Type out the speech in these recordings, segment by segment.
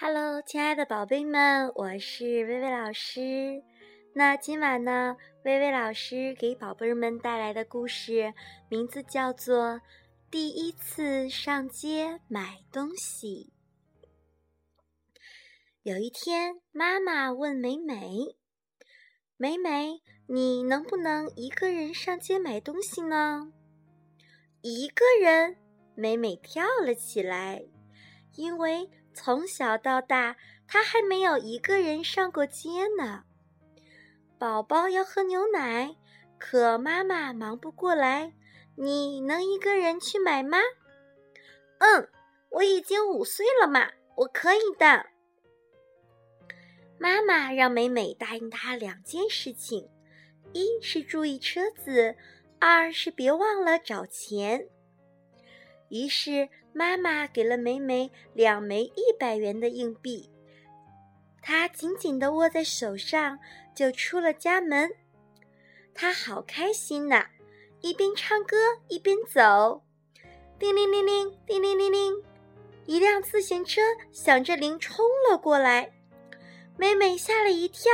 Hello，亲爱的宝贝们，我是薇薇老师。那今晚呢，薇薇老师给宝贝们带来的故事名字叫做《第一次上街买东西》。有一天，妈妈问美美：“美美，你能不能一个人上街买东西呢？”一个人，美美跳了起来，因为。从小到大，他还没有一个人上过街呢。宝宝要喝牛奶，可妈妈忙不过来。你能一个人去买吗？嗯，我已经五岁了嘛，我可以的。妈妈让美美答应她两件事情：一是注意车子，二是别忘了找钱。于是。妈妈给了美美两枚一百元的硬币，她紧紧地握在手上，就出了家门。她好开心呐，一边唱歌一边走。叮铃铃铃，叮铃铃铃，一辆自行车响着铃冲了过来。美美吓了一跳，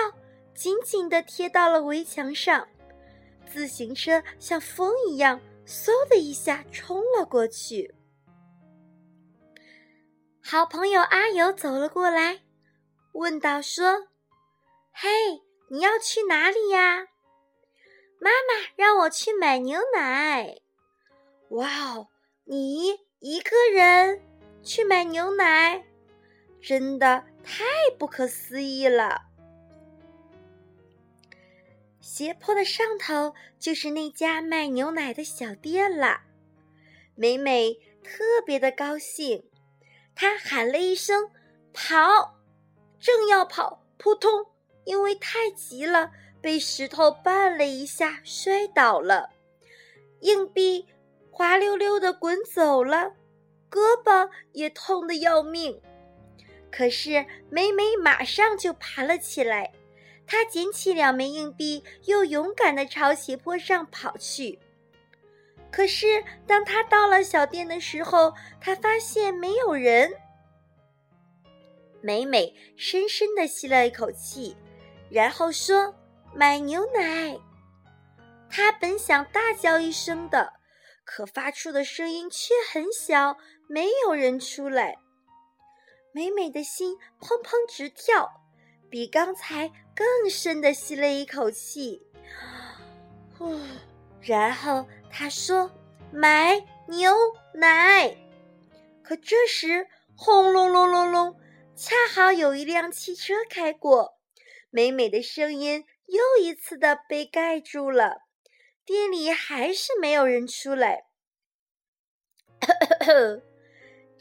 紧紧地贴到了围墙上。自行车像风一样，嗖的一下冲了过去。好朋友阿友走了过来，问道：“说，嘿，你要去哪里呀？”妈妈让我去买牛奶。哇哦，你一个人去买牛奶，真的太不可思议了！斜坡的上头就是那家卖牛奶的小店了。美美特别的高兴。她喊了一声“跑”，正要跑，扑通！因为太急了，被石头绊了一下，摔倒了，硬币滑溜溜的滚走了，胳膊也痛得要命。可是美美马上就爬了起来，他捡起两枚硬币，又勇敢地朝斜坡上跑去。可是，当他到了小店的时候，他发现没有人。美美深深地吸了一口气，然后说：“买牛奶。”他本想大叫一声的，可发出的声音却很小，没有人出来。美美的心砰砰直跳，比刚才更深的吸了一口气。呼。然后他说：“买牛奶。”可这时，轰隆隆隆隆，恰好有一辆汽车开过，美美的声音又一次的被盖住了。店里还是没有人出来。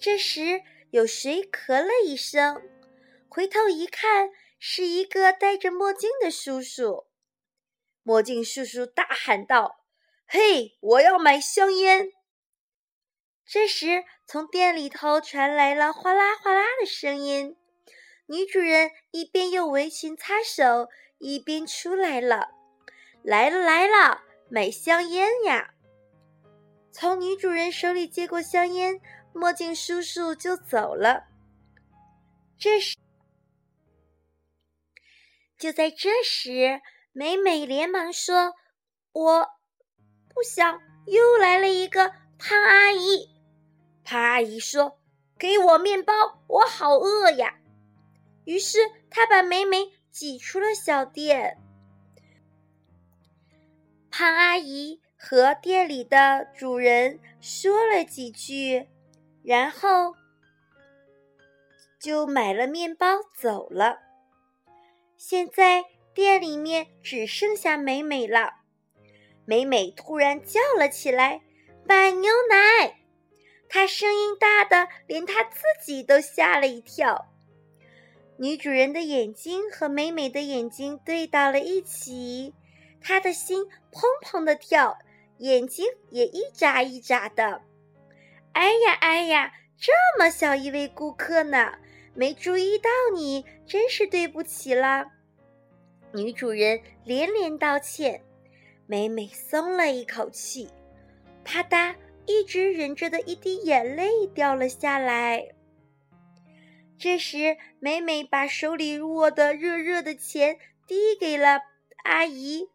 这时，有谁咳了一声，回头一看，是一个戴着墨镜的叔叔。墨镜叔叔大喊道。嘿，我要买香烟。这时，从店里头传来了哗啦哗啦的声音。女主人一边用围裙擦手，一边出来了。来了来了，买香烟呀！从女主人手里接过香烟，墨镜叔叔就走了。这时，就在这时，美美连忙说：“我。”不想又来了一个胖阿姨。胖阿姨说：“给我面包，我好饿呀。”于是她把美美挤出了小店。胖阿姨和店里的主人说了几句，然后就买了面包走了。现在店里面只剩下美美了。美美突然叫了起来：“买牛奶！”她声音大的连她自己都吓了一跳。女主人的眼睛和美美的眼睛对到了一起，她的心砰砰的跳，眼睛也一眨一眨的。哎呀哎呀，这么小一位顾客呢，没注意到你，真是对不起了。女主人连连道歉。美美松了一口气，啪嗒，一直忍着的一滴眼泪掉了下来。这时，美美把手里握的热热的钱递给了阿姨，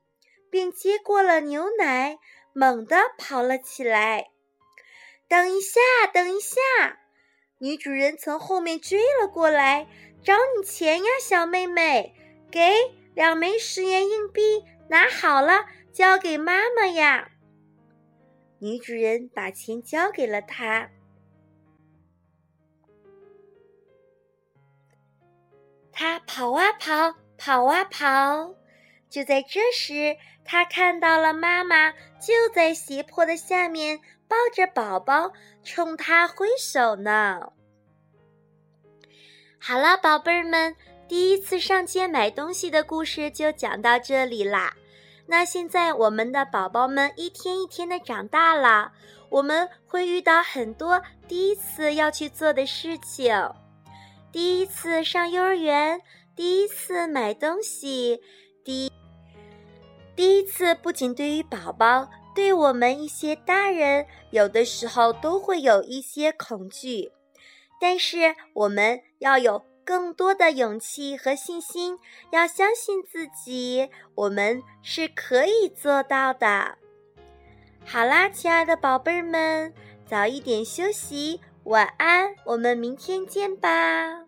并接过了牛奶，猛地跑了起来。等一下，等一下！女主人从后面追了过来，找你钱呀，小妹妹，给两枚十元硬币，拿好了，交给妈妈呀。女主人把钱交给了他。他跑啊跑，跑啊跑。就在这时，他看到了妈妈就在斜坡的下面。抱着宝宝冲他挥手呢。好了，宝贝儿们，第一次上街买东西的故事就讲到这里啦。那现在我们的宝宝们一天一天的长大了，我们会遇到很多第一次要去做的事情。第一次上幼儿园，第一次买东西，第第一次不仅对于宝宝。对我们一些大人，有的时候都会有一些恐惧，但是我们要有更多的勇气和信心，要相信自己，我们是可以做到的。好啦，亲爱的宝贝儿们，早一点休息，晚安，我们明天见吧。